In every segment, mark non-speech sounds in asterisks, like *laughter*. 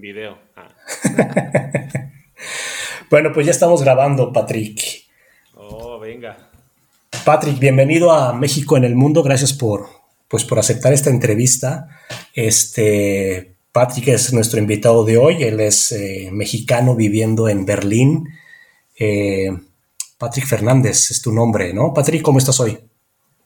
video. Ah. *laughs* bueno, pues ya estamos grabando, Patrick. Oh, venga. Patrick, bienvenido a México en el Mundo. Gracias por, pues, por aceptar esta entrevista. Este, Patrick es nuestro invitado de hoy. Él es eh, mexicano viviendo en Berlín. Eh, Patrick Fernández es tu nombre, ¿no? Patrick, ¿cómo estás hoy?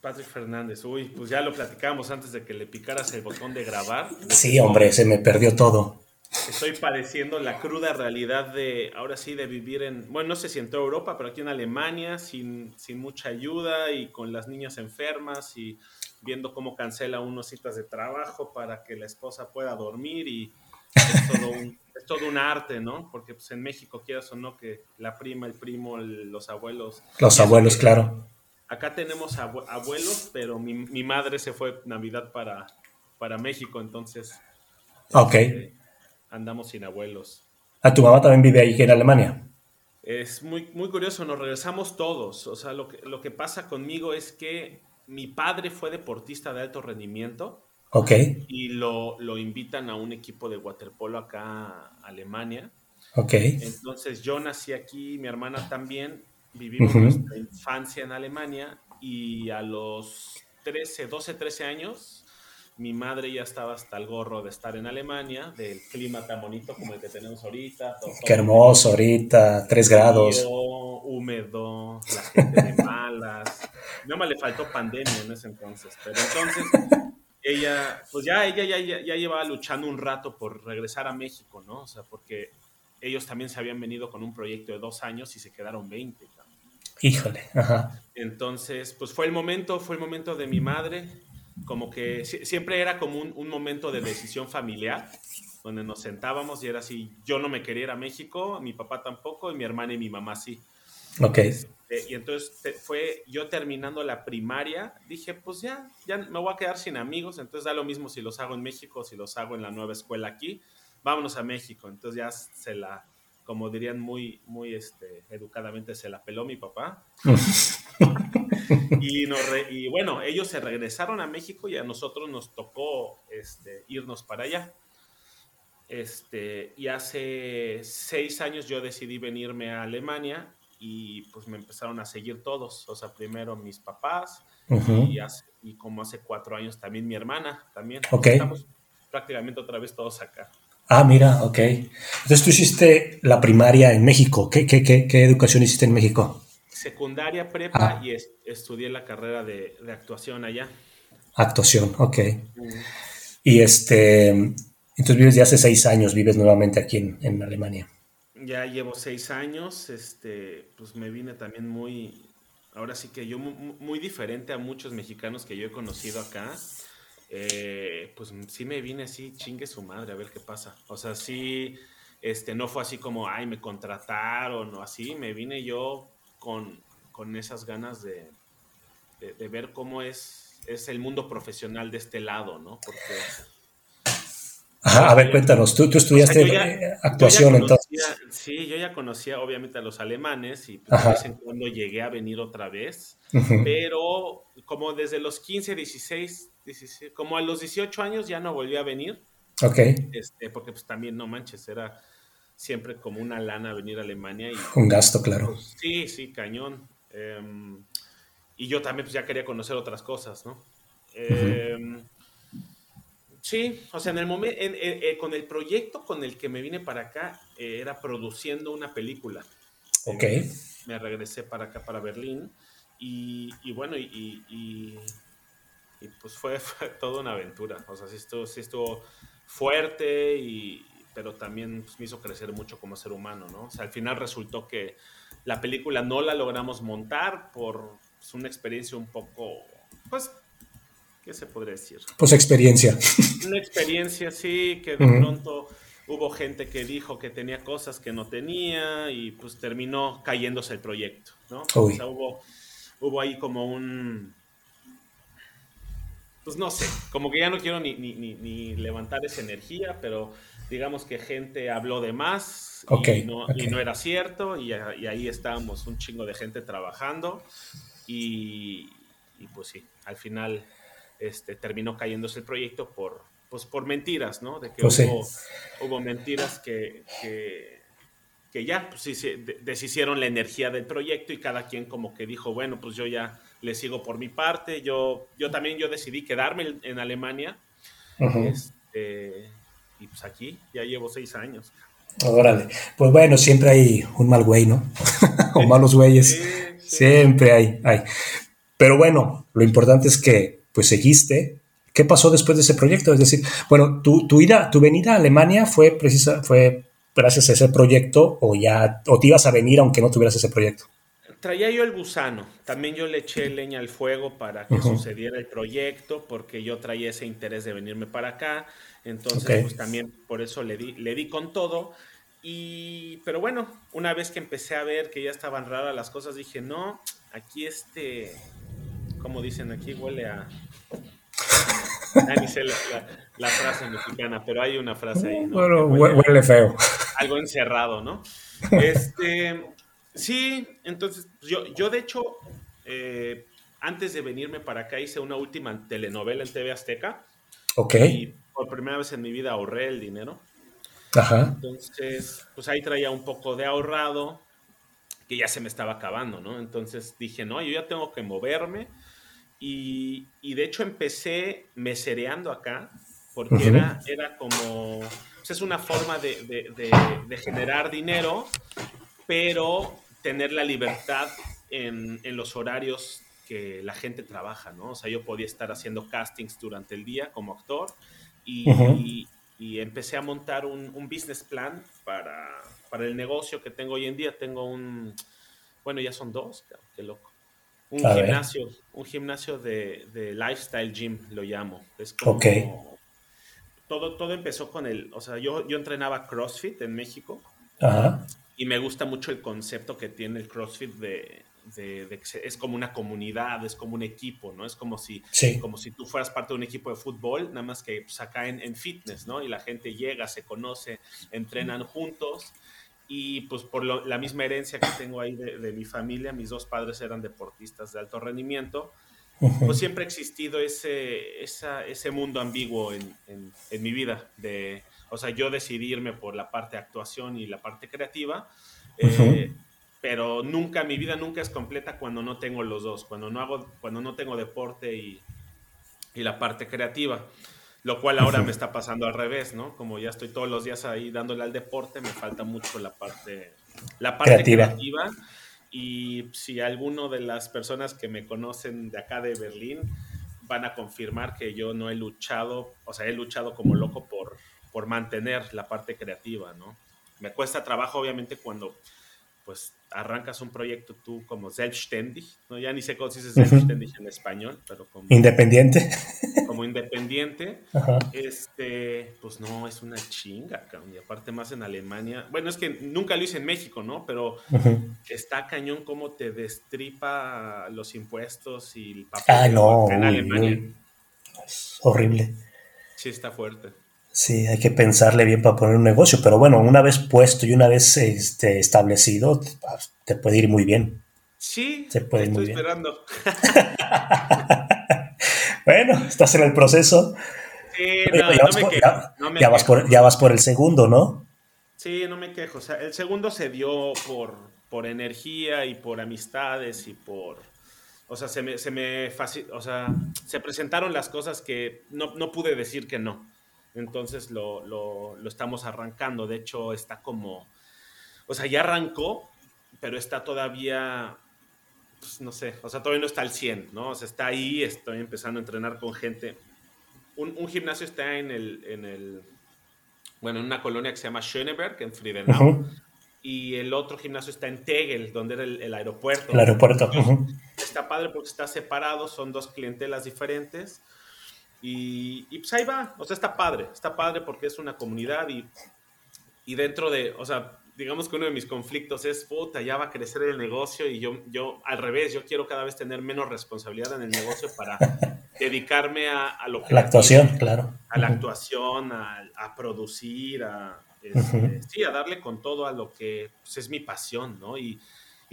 Patrick Fernández, uy, pues ya lo platicamos antes de que le picaras el botón de grabar. Sí, hombre, se me perdió todo. Estoy padeciendo la cruda realidad de, ahora sí, de vivir en, bueno, no sé si en toda Europa, pero aquí en Alemania, sin, sin mucha ayuda y con las niñas enfermas y viendo cómo cancela unos citas de trabajo para que la esposa pueda dormir y es todo un, *laughs* es todo un arte, ¿no? Porque pues, en México, quieras o no, que la prima, el primo, los abuelos. Los abuelos, claro. Acá tenemos abuelos, pero mi, mi, madre se fue Navidad para, para México, entonces. Ok. Este, andamos sin abuelos. ¿A tu mamá también vive ahí en Alemania? Es muy, muy curioso, nos regresamos todos. O sea, lo que, lo que pasa conmigo es que mi padre fue deportista de alto rendimiento. Ok. Y lo, lo invitan a un equipo de waterpolo acá a Alemania. Ok. Entonces yo nací aquí, mi hermana también, vivimos nuestra infancia en Alemania y a los 13, 12, 13 años mi madre ya estaba hasta el gorro de estar en Alemania, del clima tan bonito como el que tenemos ahorita. Qué hermoso ahorita, 3 grados. Húmedo, la gente de malas. No me le faltó pandemia en ese entonces, pero entonces ella, pues ya ella ya, ya, llevaba luchando un rato por regresar a México, ¿no? O sea, porque ellos también se habían venido con un proyecto de dos años y se quedaron 20. Híjole, ajá. Entonces, pues fue el momento, fue el momento de mi madre como que siempre era como un, momento de decisión familiar, donde nos sentábamos y era así, yo no me quería ir a México, mi papá tampoco, y mi hermana y mi mamá sí. Ok. Este, y entonces fue yo terminando la primaria, dije, pues ya, ya me voy a quedar sin amigos, entonces da lo mismo si los hago en México si los hago en la nueva escuela aquí, vámonos a México. Entonces ya se la, como dirían muy, muy este, educadamente, se la peló mi papá. *laughs* *laughs* y, y, bueno, ellos se regresaron a México y a nosotros nos tocó este, irnos para allá. Este, y hace seis años yo decidí venirme a Alemania y pues me empezaron a seguir todos. O sea, primero mis papás y, y, como hace cuatro años también mi hermana. También estamos prácticamente otra vez todos acá. Ah, mira, ok. Entonces tú hiciste la primaria en México. ¿Qué, qué, qué, qué educación hiciste en México? Secundaria, prepa ah. y estudié la carrera de, actuación allá. Actuación, ok. Y este, entonces vives de hace seis años, vives nuevamente aquí en, Alemania. Ya llevo seis años, este, pues me vine también muy, ahora sí que yo muy, diferente a muchos mexicanos que yo he conocido acá. Eh, pues sí me vine así, chingue su madre, a ver qué pasa. O sea, sí, este, no fue así como, ay, me contrataron o así, me vine yo con, esas ganas de, ver cómo es, es el mundo profesional de este lado, ¿no? Porque... a ver, cuéntanos, tú, tú estudiaste actuación entonces. Sí, yo ya conocía obviamente a los alemanes y pues, de vez en cuando llegué a venir otra vez, pero como desde los 15, 16, 16, como a los 18 años ya no volví a venir. Ok. Este, porque pues también, no manches, era siempre como una lana venir a Alemania. Y, Un gasto, claro. Pues, sí, sí, cañón. Em, y yo también pues, ya quería conocer otras cosas, ¿no? Em, sí, o sea, en el momento, eh, con el proyecto con el que me vine para acá, eh, era produciendo una película. Ok. Eh, me regresé para acá, para Berlín, y, bueno, y, y, pues fue, *laughs* fue, toda una aventura. O sea, sí estuvo, sí estuvo fuerte y, pero también pues, me hizo crecer mucho como ser humano, ¿no? O sea, al final resultó que la película no la logramos montar por pues, una experiencia un poco, pues, ¿qué se podría decir? Pues experiencia. *laughs* Una experiencia, sí, que de pronto hubo gente que dijo que tenía cosas que no tenía y pues terminó cayéndose el proyecto, ¿no? O sea, hubo, hubo ahí como un... Pues no sé, como que ya no quiero ni, ni, ni levantar esa energía, pero digamos que gente habló de más y, no, era cierto y, ahí estábamos un chingo de gente trabajando y, pues sí, al final este, terminó cayéndose el proyecto por, pues por mentiras, ¿no? De que Pues sí. hubo, hubo mentiras que, que, que ya pues, sí, se deshicieron la energía del proyecto y cada quien como que dijo, bueno, pues yo ya le sigo por mi parte. Yo, yo también yo decidí quedarme en, Alemania. Ujú. este, y pues aquí ya llevo seis años. Órale. Pues bueno, siempre hay un mal güey, ¿no? *laughs* o malos güeyes. Sí, sí. Siempre hay, hay. Pero bueno, lo importante es que pues seguiste. ¿Qué pasó después de ese proyecto? Es decir, bueno, tu, tu ida, tu venida a Alemania fue precisa, fue gracias a ese proyecto o ya, o te ibas a venir aunque no tuvieras ese proyecto. Traía yo el gusano, también yo le eché leña al fuego para que sucediera el proyecto, porque yo traía ese interés de venirme para acá, entonces pues también por eso le di, le di con todo. Y, pero bueno, una vez que empecé a ver que ya estaban raras las cosas, dije, no, aquí este, como dicen, aquí huele a... Ya ni sé la, la- la frase mexicana, pero hay una frase ahí, ¿no? Bueno, huele feo. *laughs* algo encerrado, ¿no? Este, sí, entonces yo, yo de hecho, eh, antes de venirme para acá hice una última telenovela en TV Azteca Ok. y por primera vez en mi vida ahorré el dinero. Ajá. Entonces, pues ahí traía un poco de ahorrado que ya se me estaba acabando, ¿no? Entonces dije, no, yo ya tengo que moverme. Y, y de hecho empecé mesereando acá, porque Ujú. era, era como, pues es una forma de, de- de- de generar dinero, pero tener la libertad en, en los horarios que la gente trabaja, ¿no? O sea, yo podía estar haciendo castings durante el día como actor y, Ujú. y- y empecé a montar un, un business plan para, para el negocio que tengo hoy en día. Tengo un, bueno, ya son dos, qué loco. Un A ver. gimnasio, un gimnasio de, de lifestyle gym, lo llamo. Es como, Ok. todo, todo empezó con el, o sea, yo, yo entrenaba CrossFit en México Ajá. y me gusta mucho el concepto que tiene el CrossFit de, de- de es como una comunidad, es como un equipo, ¿no? Es como si, Sí. como si tú fueras parte de un equipo de fútbol, nada más que pues, acá en, en fitness, ¿no? Y la gente llega, se conoce, entrenan juntos y pues por lo- la misma herencia que tengo ahí de, de mi familia, mis dos padres eran deportistas de alto rendimiento, pues siempre ha existido ese, esa- ese mundo ambiguo en, en- en mi vida. De, o sea, yo decidí irme por la parte de actuación y la parte creativa, eh, pero nunca, mi vida nunca es completa cuando no tengo los dos, cuando no, hago, cuando no tengo deporte y, y la parte creativa. Lo cual ahora me está pasando al revés, ¿no? Como ya estoy todos los días ahí dándole al deporte, me falta mucho la parte, la parte Creativa. creativa. Y si alguno de las personas que me conocen de acá de Berlín van a confirmar que yo no he luchado, o sea, he luchado como loco por, por mantener la parte creativa, ¿no? Me cuesta trabajo, obviamente, cuando pues arrancas un proyecto tú como selbstständig, ¿no? Ya ni sé cómo se dice selbstständig en español, pero como, Independiente. como independiente, este, pues no, es una chinga, cabrón. Y aparte más en Alemania. Bueno, es que nunca lo hice en México, ¿no? Pero está cañón cómo te destripa los impuestos y el papel. Ah, no, En uy, Alemania. uy. Es horrible. Sí, está fuerte. Sí, hay que pensarle bien para poner un negocio, pero bueno, una vez puesto y una vez este, establecido, te puede ir muy bien. Sí, puede ir estoy muy bien. esperando. *laughs* Bueno, estás en el proceso. Sí, no, ya, no vas me por, quejo. ya- no me ya vas por, ya vas por el segundo, ¿no? Sí, no me quejo. O sea, el segundo se dio por, por energía y por amistades y por. O sea, se me, se me o sea, se presentaron las cosas que no, no pude decir que no. Entonces lo, lo, lo estamos arrancando. De hecho, está como. O sea, ya arrancó, pero está todavía. pues, no sé, o sea, todavía no está al 100, ¿no? O sea, está ahí, estoy empezando a entrenar con gente. Un, un gimnasio está en el, en el, bueno, en una colonia que se llama Schöneberg, en Friedenau, y el otro gimnasio está en Tegel, donde era el, el aeropuerto. El aeropuerto. Está padre porque está separado, son dos clientelas diferentes. Y, y pues ahí va, o sea, está padre, está padre porque es una comunidad y, y dentro de, o sea, digamos que uno de mis conflictos es, puta, ya va a crecer el negocio y yo, yo al revés, yo quiero cada vez tener menos responsabilidad en el negocio para *laughs* dedicarme a, a lo que La actuación, claro. a la Ujú. actuación, a, a producir, a, este, Ujú. sí, a darle con todo a lo que pues, es mi pasión, ¿no? Y,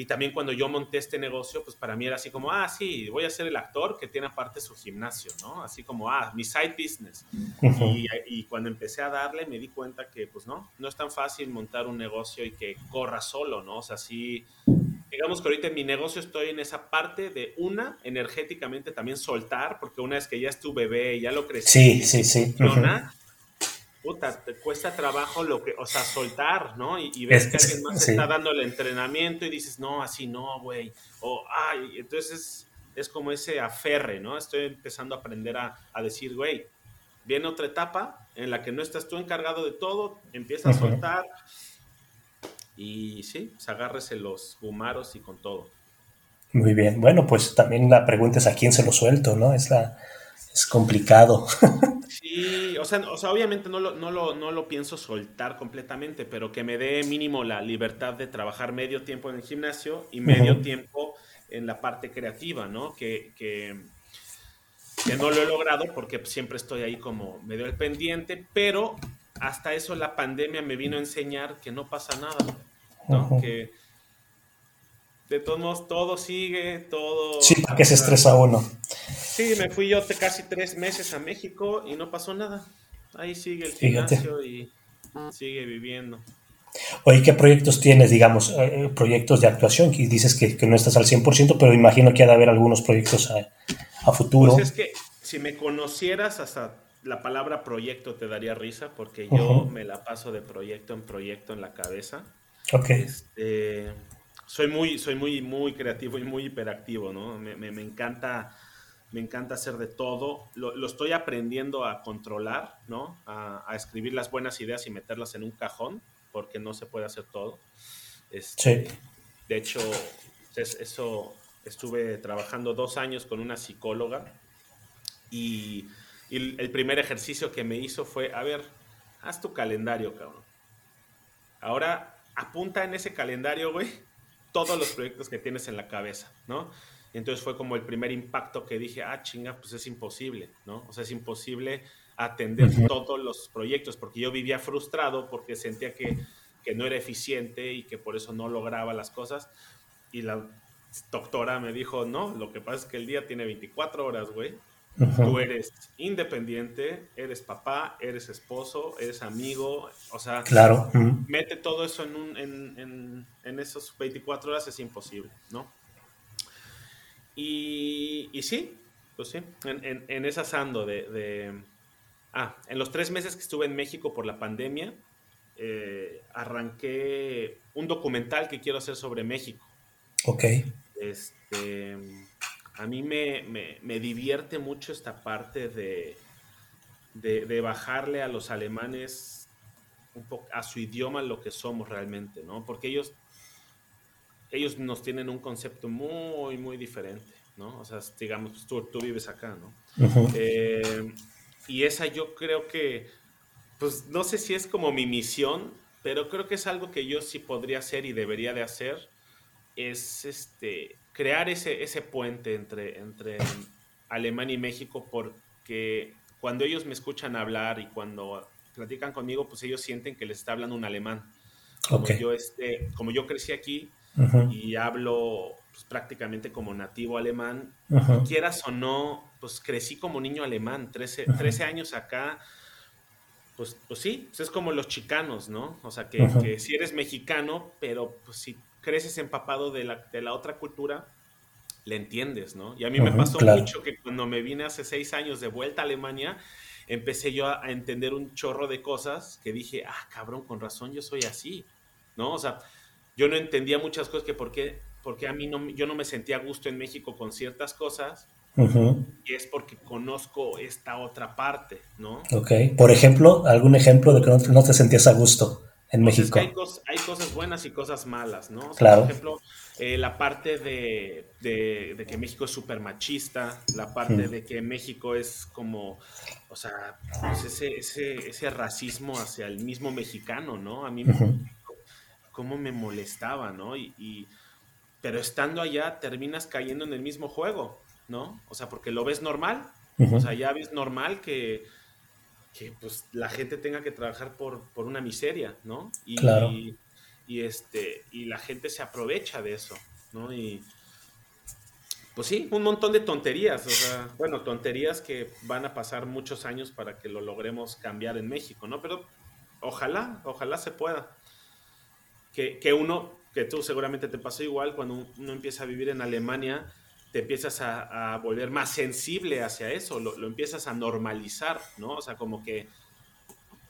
y también cuando yo monté este negocio, pues para mí era así como, ah, sí, voy a ser el actor que tiene aparte su gimnasio, ¿no? Así como, ah, mi side business. y, y, cuando empecé a darle, me di cuenta que, pues no, no es tan fácil montar un negocio y que corra solo, ¿no? O sea, sí, digamos que ahorita en mi negocio estoy en esa parte de una, energéticamente también soltar, porque una vez que ya es tu bebé, ya lo crecí, sí, sí, sí. Puta, te cuesta trabajo lo que, o sea, soltar, ¿no? Y, ves que alguien más está dando el entrenamiento y dices, no, así no, güey. O, ay, entonces es, como ese aferre, ¿no? Estoy empezando a aprender a, a decir, güey, viene otra etapa en la que no estás tú encargado de todo, empieza a soltar y sí, se agárrese los humaros y con todo. Muy bien. Bueno, pues también la pregunta es a quién se lo suelto, ¿no? Es la es complicado. *laughs* Sí, o sea, o sea obviamente no lo, no, lo, no lo pienso soltar completamente, pero que me dé mínimo la libertad de trabajar medio tiempo en el gimnasio y medio tiempo en la parte creativa, ¿no? Que, que, que, no lo he logrado porque siempre estoy ahí como medio al pendiente, pero hasta eso la pandemia me vino a enseñar que no pasa nada, ¿no? Que de todos modos todo sigue, todo... Sí, ¿para qué se estresa uno? Sí, me fui yo casi tres meses a México y no pasó nada. Ahí sigue el gimnasio y sigue viviendo. Oye, ¿qué proyectos tienes, digamos, eh, eh, proyectos de actuación? Que dices que, no estás al 100%, pero imagino que ha de haber algunos proyectos a, futuro. Pues es que si me conocieras, hasta la palabra proyecto te daría risa, porque yo me la paso de proyecto en proyecto en la cabeza. Ok. Este, soy muy, soy muy, muy creativo y muy hiperactivo, ¿no? Me, me, encanta, me encanta hacer de todo. Lo, lo estoy aprendiendo a controlar, ¿no? A, a, escribir las buenas ideas y meterlas en un cajón, porque no se puede hacer todo. Este, sí. De hecho, eso estuve trabajando dos años con una psicóloga y, y el primer ejercicio que me hizo fue, a ver, haz tu calendario, cabrón. Ahora apunta en ese calendario, güey, todos los proyectos que tienes en la cabeza, ¿no? Y entonces fue como el primer impacto que dije, ah, chinga, pues es imposible, ¿no? O sea, es imposible atender todos los proyectos, porque yo vivía frustrado porque sentía que, que, no era eficiente y que por eso no lograba las cosas. Y la doctora me dijo, no, lo que pasa es que el día tiene 24 horas, güey, Tú eres independiente, eres papá, eres esposo, eres amigo, o sea, claro. mete todo eso en, un, en, en, esos 24 horas es imposible, ¿no? Y, y sí, pues sí, en, en, esa sando de, de, Ah, en los tres meses que estuve en México por la pandemia, eh, arranqué un documental que quiero hacer sobre México. Ok. Este a mí me, divierte mucho esta parte de, de, bajarle a los alemanes un poco a su idioma lo que somos realmente, ¿no? Porque ellos, ellos nos tienen un concepto muy, muy diferente, ¿no? O sea, digamos, tú, tú vives acá, ¿no? Eh, y esa yo creo que, pues no sé si es como mi misión, pero creo que es algo que yo sí podría hacer y debería de hacer, es este, crear ese, ese puente entre, entre Alemania y México porque cuando ellos me escuchan hablar y cuando platican conmigo, pues ellos sienten que les está hablando un alemán. Como, yo, este, como yo crecí aquí y hablo pues, prácticamente como nativo alemán, quieras o no, pues crecí como niño alemán, 13, 13 años acá, pues, pues sí, pues es como los chicanos, ¿no? O sea, que, que si eres mexicano, pero pues si creces empapado de la, de la otra cultura, le entiendes, ¿no? Y a mí me pasó mucho que cuando me vine hace seis años de vuelta a Alemania, empecé yo a, entender un chorro de cosas que dije, ah, cabrón, con razón yo soy así, ¿no? O sea, yo no entendía muchas cosas que por qué, porque a mí no, yo no me sentía a gusto en México con ciertas cosas, y es porque conozco esta otra parte, ¿no? Ok, por ejemplo, algún ejemplo de que no, no te sentías a gusto en México. hay, cosas buenas y cosas malas, ¿no? claro. Por ejemplo, eh, la parte de, de, que México es súper machista, la parte de que México es como, o sea, pues ese, ese, ese, racismo hacia el mismo mexicano, ¿no? A mí, cómo me molestaba, ¿no? Y, y, pero estando allá terminas cayendo en el mismo juego, ¿no? O sea, porque lo ves normal, o sea, ya ves normal que que pues la gente tenga que trabajar por, una miseria, ¿no? Y, claro. y, este, y la gente se aprovecha de eso, ¿no? Y pues sí, un montón de tonterías, o sea, bueno, tonterías que van a pasar muchos años para que lo logremos cambiar en México, ¿no? Pero ojalá, ojalá se pueda. Que, que uno, que tú seguramente te pasó igual, cuando uno empieza a vivir en Alemania, te empiezas a, volver más sensible hacia eso, lo, lo, empiezas a normalizar, ¿no? O sea, como que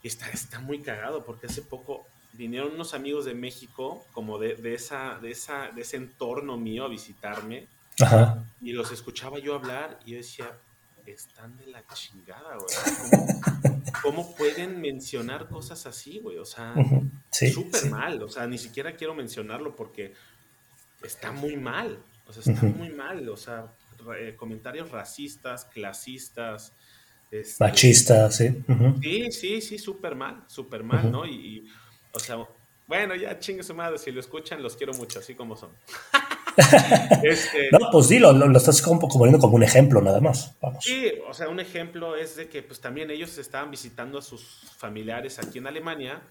está, está muy cagado, porque hace poco vinieron unos amigos de México, como de, de esa, de, esa, de ese entorno mío a visitarme, Ajá. y los escuchaba yo hablar y yo decía, están de la chingada, güey. *laughs* ¿Cómo, pueden mencionar cosas así, güey? O sea, súper mal. O sea, ni siquiera quiero mencionarlo porque está muy mal. O sea, está muy mal. O sea, comentarios racistas, clasistas. Este, Machistas, sí. Sí, sí, sí, súper mal, súper mal, ¿no? Y, o sea, bueno, ya chingue su madre, si lo escuchan, los quiero mucho, así como son. *laughs* *laughs* este, no, pues dilo, lo, estás como, poniendo como un ejemplo nada más. Vamos. Sí, o sea, un ejemplo es de que pues también ellos estaban visitando a sus familiares aquí en Alemania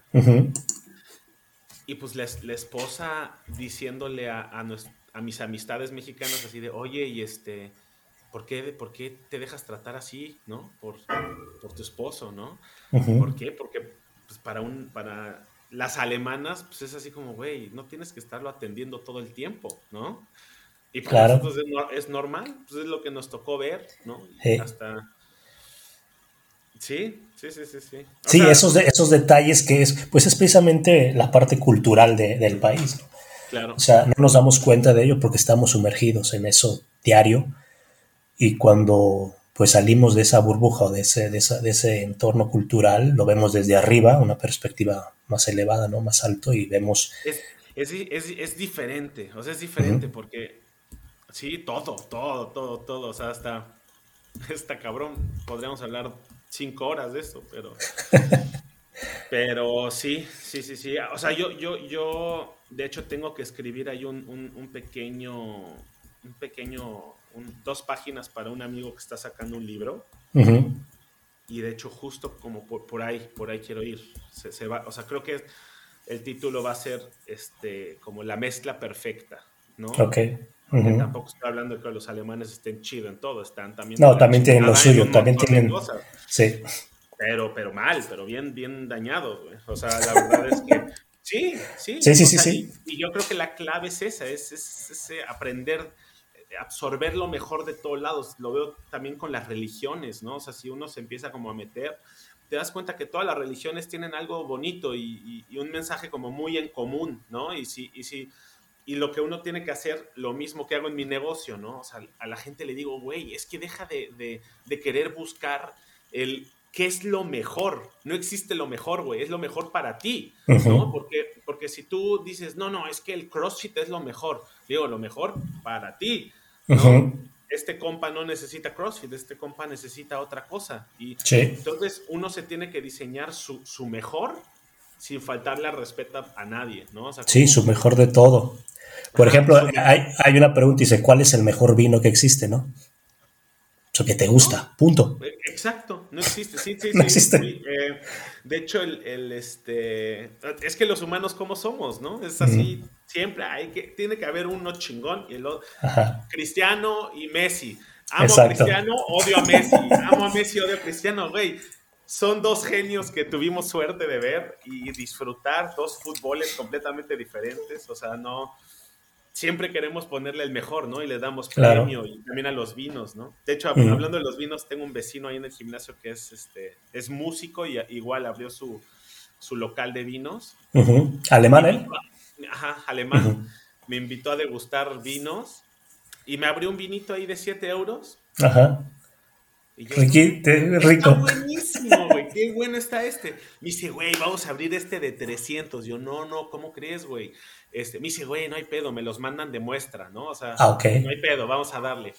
y pues la, la, esposa diciéndole a, a, a, mis amistades mexicanas así de, oye, y este, ¿por qué, por qué te dejas tratar así, no? Por, por tu esposo, ¿no? ¿Por qué? Porque pues, para un, para las alemanas, pues es así como, güey, no tienes que estarlo atendiendo todo el tiempo, ¿no? Y para nosotros es, normal, pues es lo que nos tocó ver, ¿no? Sí. Hasta... Sí, sí, sí, sí, sí. sí, esos, de, esos detalles que es, pues es precisamente la parte cultural de, del país. ¿no? Claro. O sea, no nos damos cuenta de ello porque estamos sumergidos en eso diario y cuando pues salimos de esa burbuja o de ese, de, esa, de ese entorno cultural, lo vemos desde arriba, una perspectiva más elevada, ¿no? Más alto y vemos... Es, es, es, es diferente, o sea, es diferente porque, sí, todo, todo, todo, todo, o sea, hasta, *laughs* hasta cabrón, podríamos hablar cinco horas de esto, pero... *laughs* pero sí, sí, sí, sí, o sea, yo, yo, yo, de hecho, tengo que escribir ahí un, un, un pequeño, un pequeño, dos páginas para un amigo que está sacando un libro. Uh y de hecho justo como por, ahí, por ahí quiero ir. Se, va, o sea, creo que el título va a ser este, como la mezcla perfecta, ¿no? Ok. Tampoco estoy hablando de que los alemanes estén chido en todo, están también... No, también tienen lo suyo, también tienen... Sí. Pero, pero mal, pero bien, bien dañado, O sea, la verdad es que *laughs* sí, sí. Sí, sí, sí, sí. Y, yo creo que la clave es esa, es, es, aprender absorber lo mejor de todos lados. Lo veo también con las religiones, ¿no? O sea, si uno se empieza como a meter, te das cuenta que todas las religiones tienen algo bonito y, un mensaje como muy en común, ¿no? Y si, y si, y lo que uno tiene que hacer, lo mismo que hago en mi negocio, ¿no? O sea, a la gente le digo, güey, es que deja de, de, querer buscar el qué es lo mejor. No existe lo mejor, güey, es lo mejor para ti, ¿no? Porque, porque si tú dices, no, no, es que el CrossFit es lo mejor, digo, lo mejor para ti. Este compa no necesita CrossFit, este compa necesita otra cosa. Y entonces uno se tiene que diseñar su, mejor sin faltarle al respeto a nadie, ¿no? sí, su mejor de todo. Por ejemplo, hay, hay, una pregunta y dice, ¿cuál es el mejor vino que existe, no? Eso que te gusta, punto. Exacto, no existe, sí, sí, *laughs* no existe. Eh, de hecho, el, este, es que los humanos como somos, ¿no? Es así, siempre hay que, tiene que haber uno chingón y el otro, Cristiano y Messi. Amo a Cristiano, odio a Messi. Amo a Messi, odio a Cristiano, güey. Son dos genios que tuvimos suerte de ver y disfrutar, dos fútboles completamente diferentes, o sea, no, siempre queremos ponerle el mejor, ¿no? Y le damos premio y también a los vinos, ¿no? De hecho, hablando de los vinos, tengo un vecino ahí en el gimnasio que es, este, es músico y igual abrió su, su local de vinos. ¿Alemán él? Ajá, alemán. Me invitó a degustar vinos y me abrió un vinito ahí de 7 euros. Ajá. Y yo, rico. Está buenísimo, güey. Qué bueno está este. Me dice, güey, vamos a abrir este de 300. Yo, no, no, ¿cómo crees, güey? Este, me dice, güey, no hay pedo, me los mandan de muestra, ¿no? O sea, ah, no hay pedo, vamos a darle.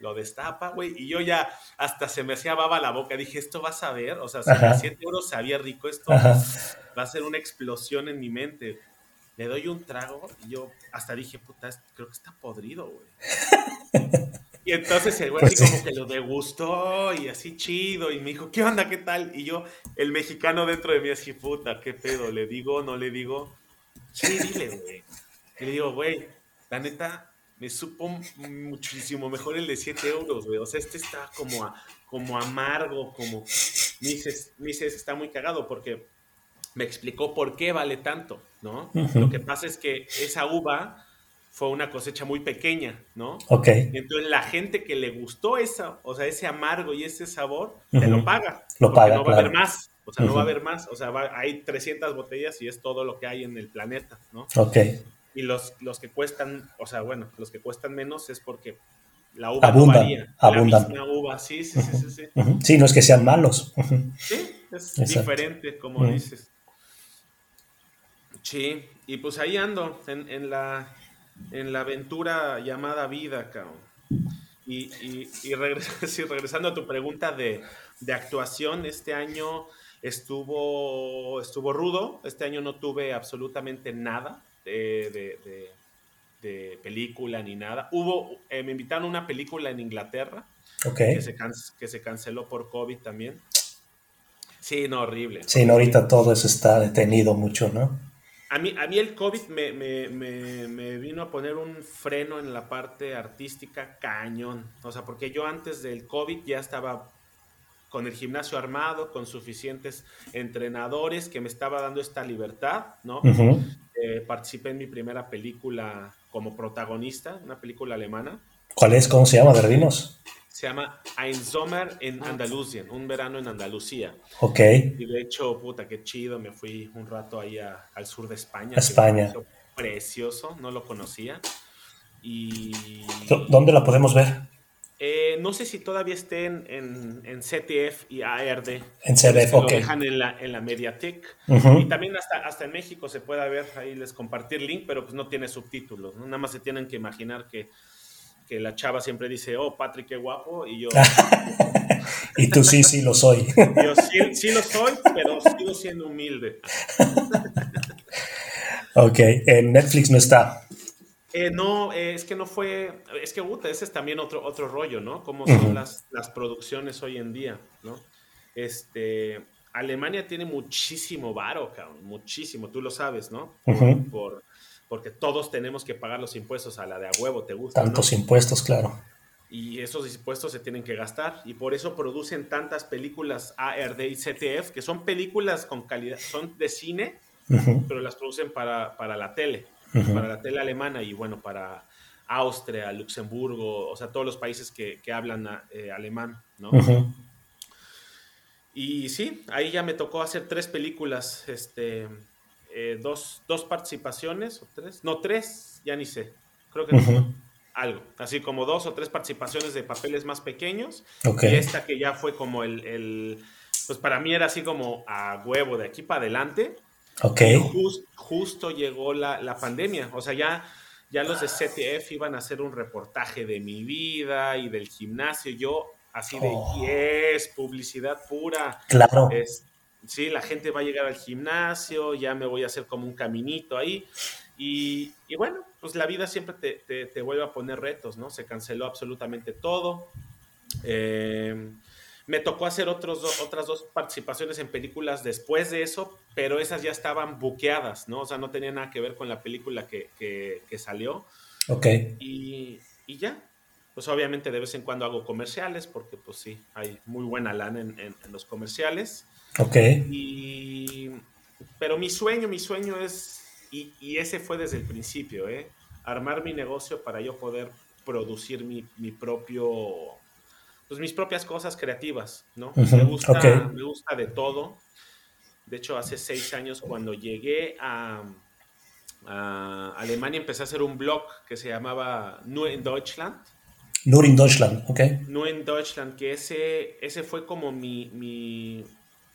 Lo destapa, güey, y yo ya hasta se me hacía baba la boca. Dije, esto vas a ver, o sea, si a 7 euros sabía rico, esto va a ser una explosión en mi mente. Le doy un trago y yo hasta dije, puta, creo que está podrido, güey. *laughs* Y entonces el güey así pues como que lo degustó y así chido y me dijo, ¿qué onda? ¿Qué tal? Y yo, el mexicano dentro de mí así, puta, ¿qué pedo? ¿Le digo? ¿No le digo? Sí, dile, güey. Y le digo, güey, la neta, me supo muchísimo mejor el de 7 euros, güey. O sea, este está como, como amargo, como... Me dices, me dices, está muy cagado porque me explicó por qué vale tanto, ¿no? Lo que pasa es que esa uva fue una cosecha muy pequeña, ¿no? Ok. Entonces la gente que le gustó esa, o sea, ese amargo y ese sabor, te lo paga. Lo paga, no va a haber más, o sea, no va a haber más, o sea, hay 300 botellas y es todo lo que hay en el planeta, ¿no? Ok. Y los, los que cuestan, o sea, bueno, los que cuestan menos es porque la uva abundan, no varía. Abundan. La misma uva, sí, sí, sí, sí. Sí, sí no es que sean malos. sí, es diferente, como dices. Sí, y pues ahí ando, en, en la en la aventura llamada vida, cabrón. Y, y, *laughs* regresando a tu pregunta de, actuación, este año estuvo, estuvo rudo. Este año no tuve absolutamente nada de, película ni nada. Hubo, eh, me invitaron a una película en Inglaterra que, se que se canceló por COVID también. Sí, no, horrible. Sí, no, ahorita todo eso está detenido mucho, ¿no? A mí, a mí el COVID me, me, me, vino a poner un freno en la parte artística cañón. O sea, porque yo antes del COVID ya estaba con el gimnasio armado, con suficientes entrenadores que me estaba dando esta libertad, ¿no? Eh, participé en mi primera película como protagonista, una película alemana. ¿Cuál es? ¿Cómo se llama? Se llama Ein Sommer en Andalucía, un verano en Andalucía. Ok. Y de hecho, puta, qué chido, me fui un rato ahí al sur de España. España. Precioso, no lo conocía. Y... ¿Dónde la podemos ver? Eh, no sé si todavía esté en, en, CTF y ARD. En CTF, ok. Lo dejan en la, en la Mediatek. Y también hasta, hasta en México se puede ver, ahí les compartí el link, pero pues no tiene subtítulos. Nada más se tienen que imaginar que que la chava siempre dice, oh, Patrick, qué guapo, y yo... *laughs* y tú sí, sí lo soy. *laughs* yo sí, sí lo soy, pero sigo siendo humilde. *laughs* ok, en Netflix no está. Eh, no, eh, es que no fue, es que puta, ese es también otro, otro rollo, ¿no? Cómo son las, las producciones hoy en día, ¿no? Este, Alemania tiene muchísimo varo, cabrón, muchísimo, tú lo sabes, ¿no? por, porque todos tenemos que pagar los impuestos a la de a huevo, ¿te gusta? Tantos impuestos, claro. Y esos impuestos se tienen que gastar y por eso producen tantas películas ARD y CTF, que son películas con calidad, son de cine, pero las producen para, la tele, para la tele alemana y bueno, para Austria, Luxemburgo, o sea, todos los países que, hablan eh, alemán, ¿no? Y sí, ahí ya me tocó hacer tres películas, este, eh, dos, dos, participaciones, o tres, no, tres, ya ni sé, creo que algo, así como dos o tres participaciones de papeles más pequeños, y esta que ya fue como el, pues para mí era así como a huevo de aquí para adelante, ok justo llegó la, la, pandemia, o sea, ya, ya los de CTF iban a hacer un reportaje de mi vida y del gimnasio, yo así de, oh. yes, publicidad pura. Claro. Es, sí, la gente va a llegar al gimnasio, ya me voy a hacer como un caminito ahí. Y, bueno, pues la vida siempre te, vuelve a poner retos, ¿no? Se canceló absolutamente todo. Eh, me tocó hacer otros otras dos participaciones en películas después de eso, pero esas ya estaban buqueadas, ¿no? O sea, no tenía nada que ver con la película que, salió. Ok. Y, ya, pues obviamente de vez en cuando hago comerciales, porque pues sí, hay muy buena lana en los comerciales. Ok. Y, pero mi sueño, mi sueño es, y, ese fue desde el principio, ¿eh? armar mi negocio para yo poder producir mi, mi propio, pues mis propias cosas creativas, ¿no? me, gusta, me gusta de todo. De hecho, hace seis años cuando llegué a, a Alemania empecé a hacer un blog que se llamaba Nur in Deutschland. Nur in Deutschland, ok. Nur in Deutschland, que ese, ese fue como mi, mi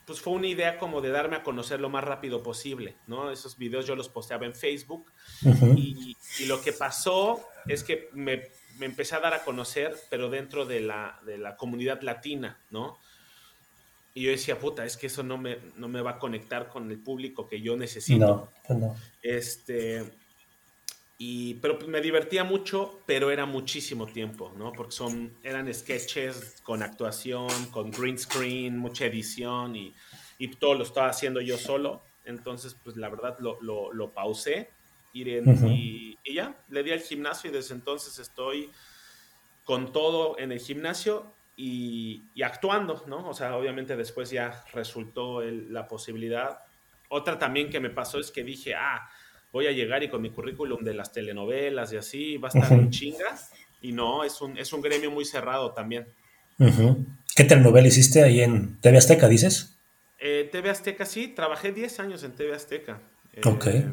pues fue una idea como de darme a conocer lo más rápido posible, ¿no? Esos videos yo los posteaba en Facebook y, lo que pasó es que me, empecé a dar a conocer, pero dentro de la, de la comunidad latina, ¿no? Y yo decía, puta, es que eso no me, no me va a conectar con el público que yo necesito. No, pues no. Este, y, pero me divertía mucho, pero era muchísimo tiempo, ¿no? Porque son, eran sketches con actuación, con green screen, mucha edición y, y todo lo estaba haciendo yo solo. Entonces, pues la verdad lo, lo, pausé y, ya, le di al gimnasio y desde entonces estoy con todo en el gimnasio y, actuando, ¿no? O sea, obviamente después ya resultó la posibilidad. Otra también que me pasó es que dije, ah, voy a llegar y con mi currículum de las telenovelas y así va a estar en chinga. Y no, es un, es un gremio muy cerrado también. ¿Qué telenovela hiciste ahí en TV Azteca, dices? Eh, TV Azteca, sí, trabajé 10 años en TV Azteca. ok. Eh,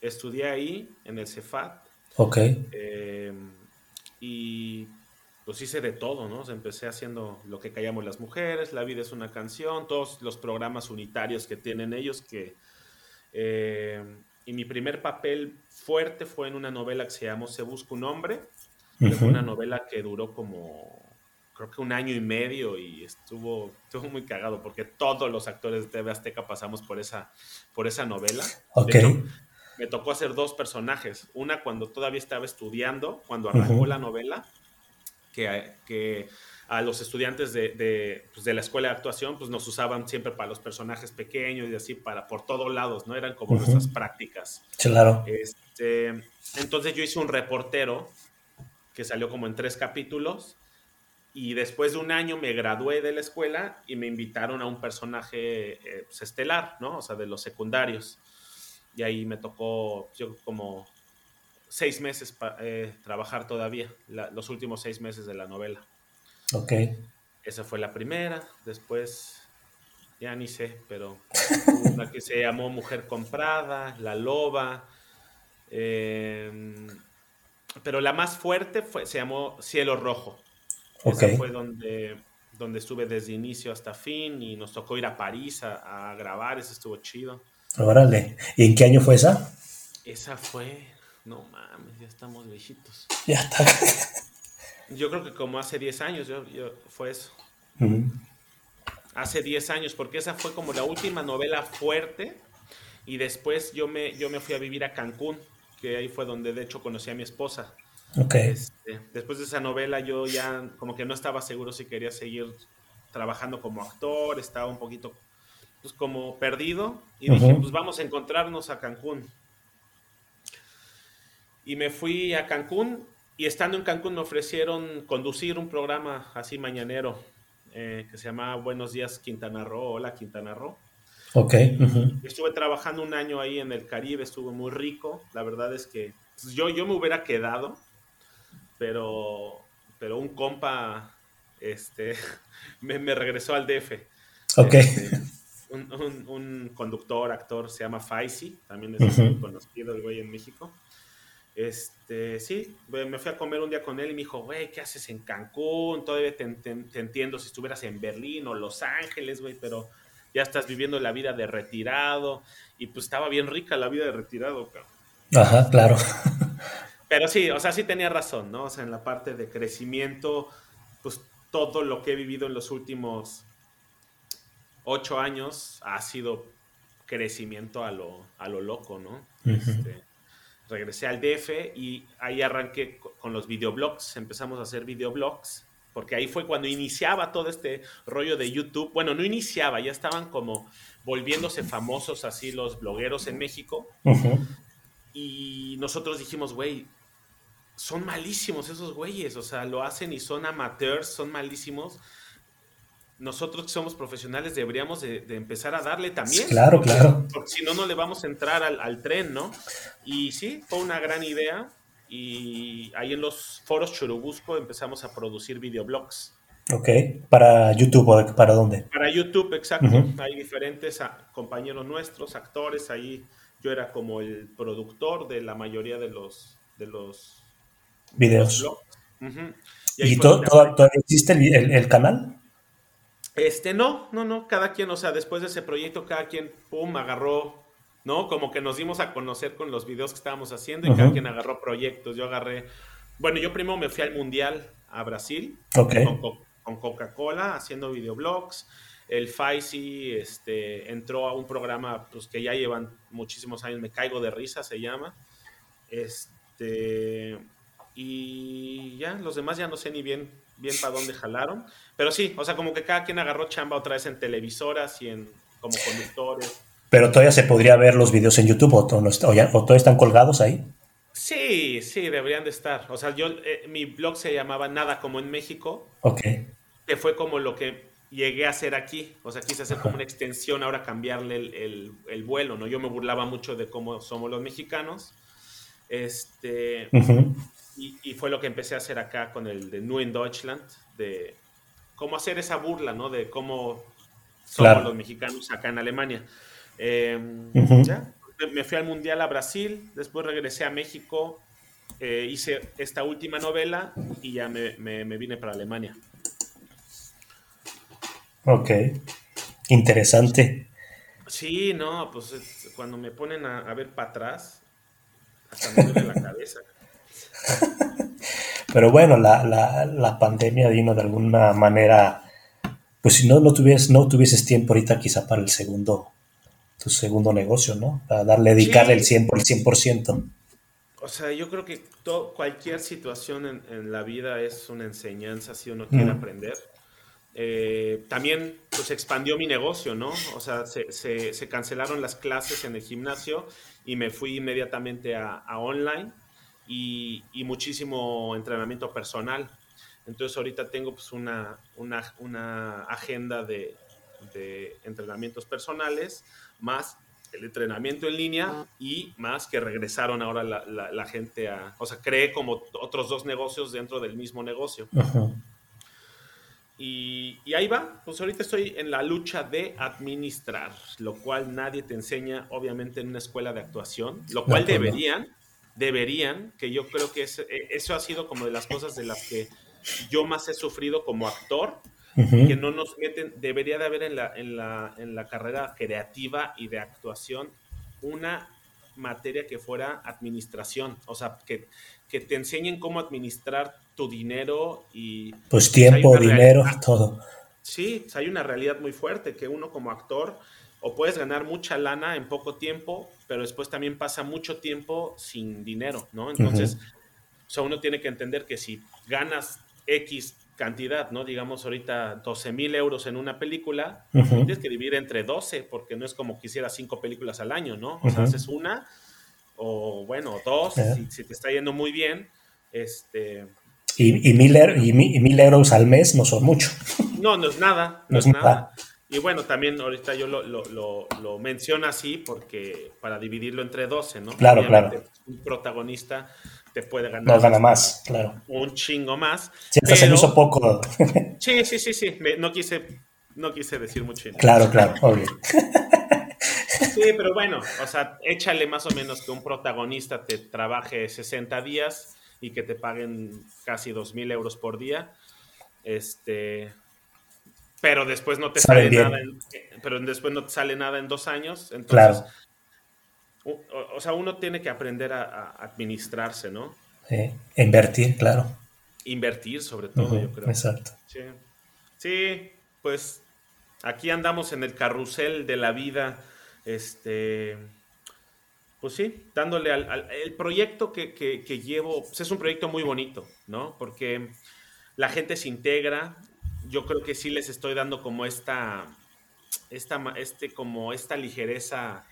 estudié ahí, en el Cefat. Ok. Eh, y pues hice de todo, ¿no? empecé haciendo lo que callamos las mujeres, La vida es una canción, todos los programas unitarios que tienen ellos que... y mi primer papel fuerte fue en una novela que se llamó Se busca un hombre. Fue una novela que duró como creo que un año y medio y estuvo, estuvo muy cagado porque todos los actores de TV Azteca pasamos por esa, por esa novela. Ok. me tocó hacer dos personajes. Una cuando todavía estaba estudiando, cuando arrancó la novela, que, que a los estudiantes de, pues, de, la escuela de actuación, pues nos usaban siempre para los personajes pequeños y así, para por todos lados, ¿no? Eran como nuestras prácticas. Claro. Este, entonces yo hice un reportero que salió como en tres capítulos y después de un año me gradué de la escuela y me invitaron a un personaje eh, pues, estelar, ¿no? O sea, de los secundarios. Y ahí me tocó, yo como seis meses para eh, trabajar todavía, los últimos seis meses de la novela. Ok. Esa fue la primera. Después, ya ni sé, pero una que se llamó Mujer Comprada, La Loba. Em, pero la más fuerte fue, se llamó Cielo Rojo. Esa fue donde, donde estuve desde inicio hasta fin y nos tocó ir a París a, grabar, eso estuvo chido. Órale, ¿y en qué año fue esa? Esa fue, no mames, ya estamos viejitos. Ya está. *laughs* Yo creo que como hace 10 años yo, fue eso. Hace 10 años, porque esa fue como la última novela fuerte y después yo me, yo me fui a vivir a Cancún, que ahí fue donde de hecho conocí a mi esposa. Este, después de esa novela yo ya como que no estaba seguro si quería seguir trabajando como actor, estaba un poquito pues como perdido y dije pues vamos a encontrarnos a Cancún. Y me fui a Cancún y estando en Cancún me ofrecieron conducir un programa así mañanero eh, que se llama Buenos días Quintana Roo, hola Quintana Roo. Ok. Estuve trabajando un año ahí en el Caribe, estuvo muy rico. La verdad es que pues, yo, yo me hubiera quedado, pero, pero un compa este, *laughs* me, regresó al DF. Ok. Este, un, conductor, actor, se llama Faisy, también es muy conocido el güey en México. Este, sí, me fui a comer un día con él y me dijo, güey, ¿qué haces en Cancún? Todavía te, entiendo si estuvieras en Berlín o Los Ángeles, güey, pero ya estás viviendo la vida de retirado. Y pues estaba bien rica la vida de retirado, cabrón. Ajá, claro. *laughs* Pero sí, o sea, sí tenía razón, ¿no? O sea, en la parte de crecimiento, pues todo lo que he vivido en los últimos ocho años ha sido crecimiento a lo, a lo loco, ¿no? Este, regresé al DF y ahí arranqué con los videoblogs, empezamos a hacer videoblogs, porque ahí fue cuando iniciaba todo este rollo de YouTube. Bueno, no iniciaba, ya estaban como volviéndose famosos así los blogueros en México. Y nosotros dijimos, güey, son malísimos esos güeyes, o sea, lo hacen y son amateurs, son malísimos. Nosotros que somos profesionales deberíamos de, empezar a darle también. Claro, claro. Porque si no, no le vamos a entrar al, tren, ¿no? Y sí, fue una gran idea. Y ahí en los foros Churubusco empezamos a producir videoblogs. Ok, ¿para YouTube o para dónde? Para YouTube, exacto. Hay diferentes compañeros nuestros, actores. Ahí yo era como el productor de la mayoría de los, de los videos. ¿Y, todavía existe el, canal? Este, no, no, no, cada quien, o sea, después de ese proyecto, cada quien, pum, agarró, ¿no? Como que nos dimos a conocer con los videos que estábamos haciendo y cada quien agarró proyectos. Yo agarré, bueno, yo primero me fui al Mundial a Brasil con, Coca-Cola haciendo videoblogs. El Faisy este, entró a un programa pues, que ya llevan muchísimos años, Me Caigo de Risa se llama. Este, y ya, los demás ya no sé ni bien, bien para dónde jalaron. Pero sí, o sea, como que cada quien agarró chamba otra vez en televisoras y en como conductores. Pero todavía se podría ver los videos en YouTube o, todavía están colgados ahí. Sí, sí, deberían de estar. O sea, yo, eh, mi blog se llamaba Nada como en México. Ok. Que fue como lo que llegué a hacer aquí. O sea, quise hacer como una extensión, ahora cambiarle el, vuelo, ¿no? Yo me burlaba mucho de cómo somos los mexicanos. Este, y, fue lo que empecé a hacer acá con el de New in Deutschland, de cómo hacer esa burla, ¿no? De cómo somos los mexicanos acá en Alemania. Em, ya, me fui al Mundial a Brasil, después regresé a México, eh, hice esta última novela y ya me, me vine para Alemania. Ok, interesante. Sí, no, pues cuando me ponen a, ver para atrás, hasta me duele la cabeza. *laughs* Pero bueno, la, la, la, pandemia vino de alguna manera, pues si no, no, tuvieses, no tuvieses tiempo ahorita quizá para el segundo, tu segundo negocio, ¿no? Para darle, dedicarle el 100%, el 100%. O sea, yo creo que cualquier situación en, en, la vida es una enseñanza si uno quiere aprender. Eh, también pues expandió mi negocio, ¿no? O sea, se, cancelaron las clases en el gimnasio y me fui inmediatamente a, online y, muchísimo entrenamiento personal. Entonces ahorita tengo pues una, una, agenda de, entrenamientos personales, más el entrenamiento en línea y más que regresaron ahora la, gente a, o sea, creé como otros dos negocios dentro del mismo negocio. Y, ahí va, pues ahorita estoy en la lucha de administrar, lo cual nadie te enseña, obviamente, en una escuela de actuación, lo cual deberían, deberían, que yo creo que e, eso ha sido como de las cosas de las que yo más he sufrido como actor, que no nos meten, debería de haber en la, en, la, en la carrera creativa y de actuación una materia que fuera administración, o sea, que, que te enseñen cómo administrar tu dinero y... Pues, pues tiempo, dinero, *laughs* todo. Sí, hay una realidad muy fuerte que uno como actor o puedes ganar mucha lana en poco tiempo, pero después también pasa mucho tiempo sin dinero, ¿no? Entonces, uno tiene que entender que si ganas X cantidad, ¿no? Digamos ahorita 12 mil euros en una película, tienes que dividir entre 12, porque no es como que hicieras cinco películas al año, ¿no? O sea, haces una, o bueno, dos, si, si, te está yendo muy bien, este, y, mil, y, euros al mes no son mucho. No, no es nada, no, es nada. Y bueno, también ahorita yo lo, lo, lo, menciono así porque para dividirlo entre 12, ¿no? Claro, claro. Un protagonista te puede ganar. No gana más, claro. Un chingo más. Sí, se me hizo poco. *laughs* sí, sí, sí, sí. no, quise, no quise decir mucho. Claro, claro, obvio. Sí, pero bueno, o sea, échale más o menos que un protagonista te trabaje 60 días y que te paguen casi dos mil euros por día. Este, pero después no te sale nada, en, pero después no te sale nada en dos años. Entonces, o, sea, uno tiene que aprender a, administrarse, ¿no? invertir, claro. Invertir, sobre todo, yo creo. Exacto. Sí. sí, pues aquí andamos en el carrusel de la vida. Este pues sí, dándole al, el proyecto que, llevo, pues es un proyecto muy bonito, ¿no? Porque la gente se integra, yo creo que sí les estoy dando como esta, esta, este, como esta ligereza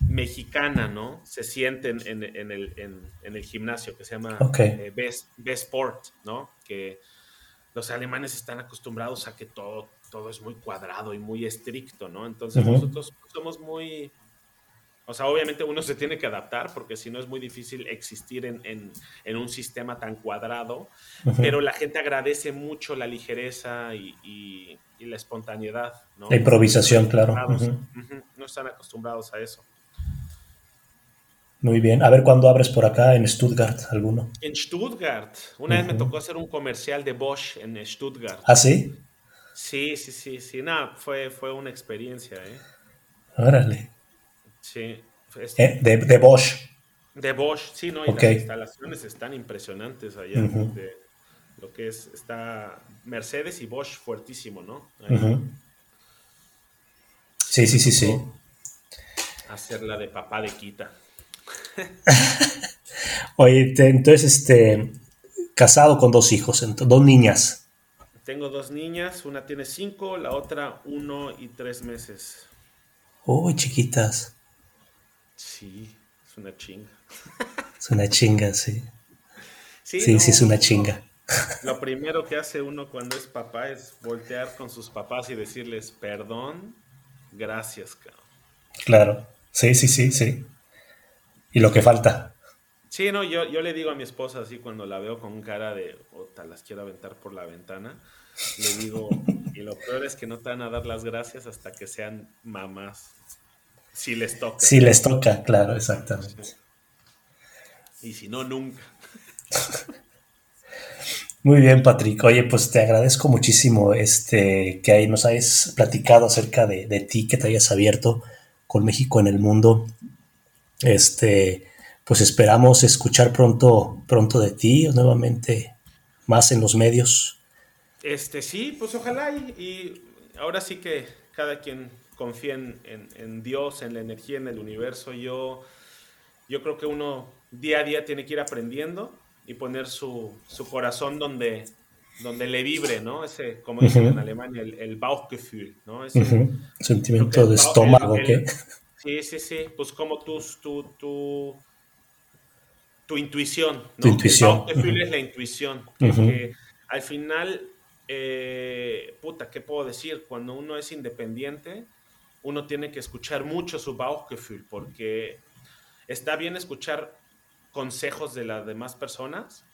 mexicana, ¿no? Se sienten en, el, gimnasio que se llama eh, Best, Sport, ¿no? Que los alemanes están acostumbrados a que todo, todo es muy cuadrado y muy estricto, ¿no? Entonces nosotros somos muy o sea, obviamente uno se tiene que adaptar porque si no es muy difícil existir en, un sistema tan cuadrado, pero la gente agradece mucho la ligereza y, la espontaneidad. ¿no? La improvisación, claro. No están acostumbrados a eso. Muy bien. A ver cuándo abres por acá en Stuttgart alguno. En Stuttgart. Una vez me tocó hacer un comercial de Bosch en Stuttgart. ¿Ah, sí? Sí, sí, sí, sí. Nada, fue, fue una experiencia, ¿eh? Órale. Sí. Eh, de, Bosch. De Bosch, sí, ¿no? Y las instalaciones están impresionantes allá. lo que es, está Mercedes y Bosch fuertísimo, ¿no? Sí, sí, sí, sí. Hacer la de papá de Quita. *laughs* Oye, entonces, este, casado con dos hijos, dos niñas. Tengo dos niñas, una tiene cinco, la otra uno y tres meses. Uy, chiquitas. Sí, es una chinga. Es una chinga, sí. Sí, sí, es una chinga. Lo primero que hace uno cuando es papá es voltear con sus papás y decirles perdón, gracias, cabrón. Claro, sí, sí, sí, sí. Y lo que falta. Sí, no, yo, yo le digo a mi esposa así cuando la veo con cara de, ota, las quiero aventar por la ventana, le digo, y lo peor es que no te van a dar las gracias hasta que sean mamás. Si les toca. Si les toca, claro, exactamente. Y si no, nunca. *laughs* Muy bien, Patrick. Oye, pues te agradezco muchísimo este, que ahí nos hayas platicado acerca de, de, ti, que te hayas abierto con México en el mundo. Este, pues esperamos escuchar pronto, pronto de ti nuevamente más en los medios. Este, sí, pues ojalá y, ahora sí que cada quien confía en, en, Dios, en la energía, en el universo. Yo, yo creo que uno día a día tiene que ir aprendiendo y poner su, su corazón donde, donde le vibre, ¿no? Ese, como dicen en Alemania, el, el Bauchgefühl, ¿no? Ese, Sentimiento de estómago, ¿qué? Sí, sí, sí, pues como tu, tu, tu, tu intuición, ¿no? Tu intuición. El Bauchgefühl es la intuición, que al final eh, puta, ¿qué puedo decir? Cuando uno es independiente, uno tiene que escuchar mucho su Bauchgefühl, porque está bien escuchar consejos de las demás personas,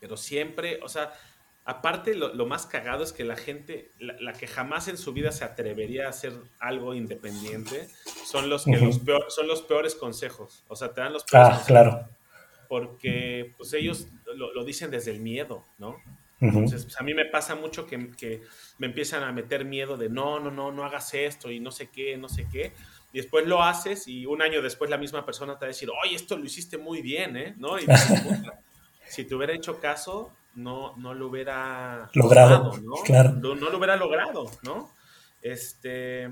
pero siempre, o sea, aparte lo, más cagado es que la gente, la, que jamás en su vida se atrevería a hacer algo independiente, son los que los son los peores consejos, o sea, te dan los peores ah, claro. Porque pues ellos lo, lo dicen desde el miedo, ¿no? Entonces, pues, a mí me pasa mucho que, que, me empiezan a meter miedo de no, no, no, no hagas esto y no sé qué, no sé qué. Y después lo haces y un año después la misma persona te va a decir, oye, esto lo hiciste muy bien, ¿eh? ¿No? Y *laughs* si te hubiera hecho caso, no, no lo hubiera logrado, ¿no? Claro. No, lo hubiera logrado, ¿no? Este,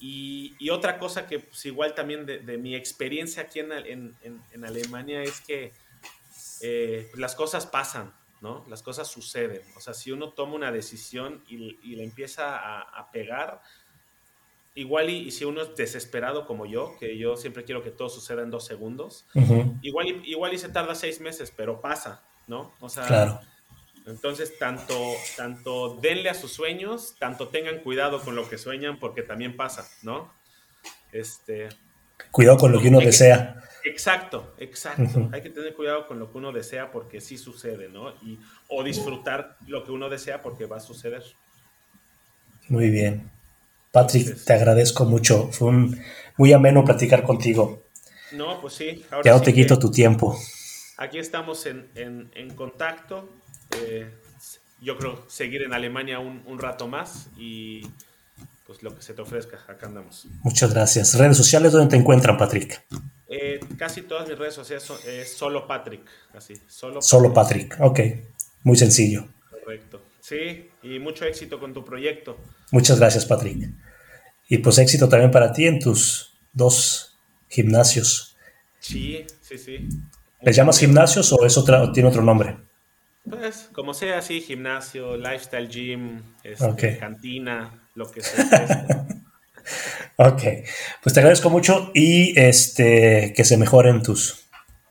y, y otra cosa que pues, igual también de, de, mi experiencia aquí en, en, en Alemania es que eh, las cosas pasan, ¿no? Las cosas suceden. O sea, si uno toma una decisión y, y le empieza a, pegar, igual y, si uno es desesperado como yo, que yo siempre quiero que todo suceda en dos segundos, igual, y, igual y se tarda seis meses, pero pasa, ¿no? O sea, claro. entonces tanto, tanto denle a sus sueños, tanto tengan cuidado con lo que sueñan, porque también pasa, ¿no? Este, Cuidado con lo que uno desea. Exacto, exacto. Hay que tener cuidado con lo que uno desea porque sí sucede, ¿no? Y, o disfrutar lo que uno desea porque va a suceder. Muy bien. Patrick, te agradezco mucho. Fue un muy ameno platicar contigo. No, pues sí. ya no te quito tu tiempo. Aquí estamos en, en, contacto. Eh, yo creo seguir en Alemania un, un rato más y pues lo que se te ofrezca, acá andamos. Muchas gracias. ¿Redes sociales dónde te encuentran, Patrick? Eh, casi todas mis redes sociales son es solo Patrick, así, solo, solo Patrick. ok, muy sencillo. Correcto, sí, y mucho éxito con tu proyecto. Muchas gracias, Patrick. Y pues éxito también para ti en tus dos gimnasios. Sí, sí, sí. ¿Les llamas gimnasios o es otra, tiene otro nombre? Pues, como sea, sí, gimnasio, lifestyle gym, este, cantina, lo que sea. *laughs* ok, pues te agradezco mucho y este que se mejoren tus,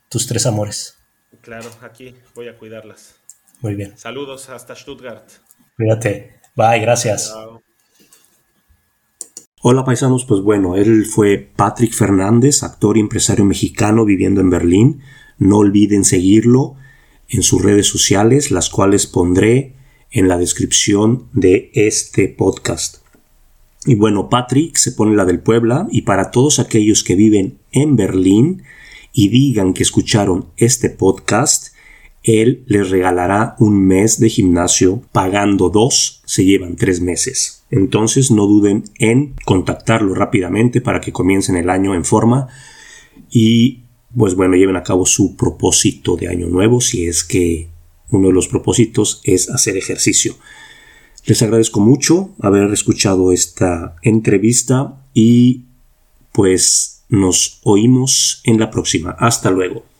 tus tres amores. Claro, aquí voy a cuidarlas. Muy bien. Saludos hasta Stuttgart. Cuídate. Bye, gracias. Hola paisanos, pues bueno, él fue Patrick Fernández, actor y empresario mexicano viviendo en Berlín. No olviden seguirlo en sus redes sociales, las cuales pondré en la descripción de este podcast. Y bueno, Patrick se pone la del Puebla y para todos aquellos que viven en Berlín y digan que escucharon este podcast, él les regalará un mes de gimnasio pagando dos, se llevan tres meses. Entonces no duden en contactarlo rápidamente para que comiencen el año en forma y pues bueno, lleven a cabo su propósito de año nuevo si es que uno de los propósitos es hacer ejercicio. Les agradezco mucho haber escuchado esta entrevista y pues nos oímos en la próxima. Hasta luego.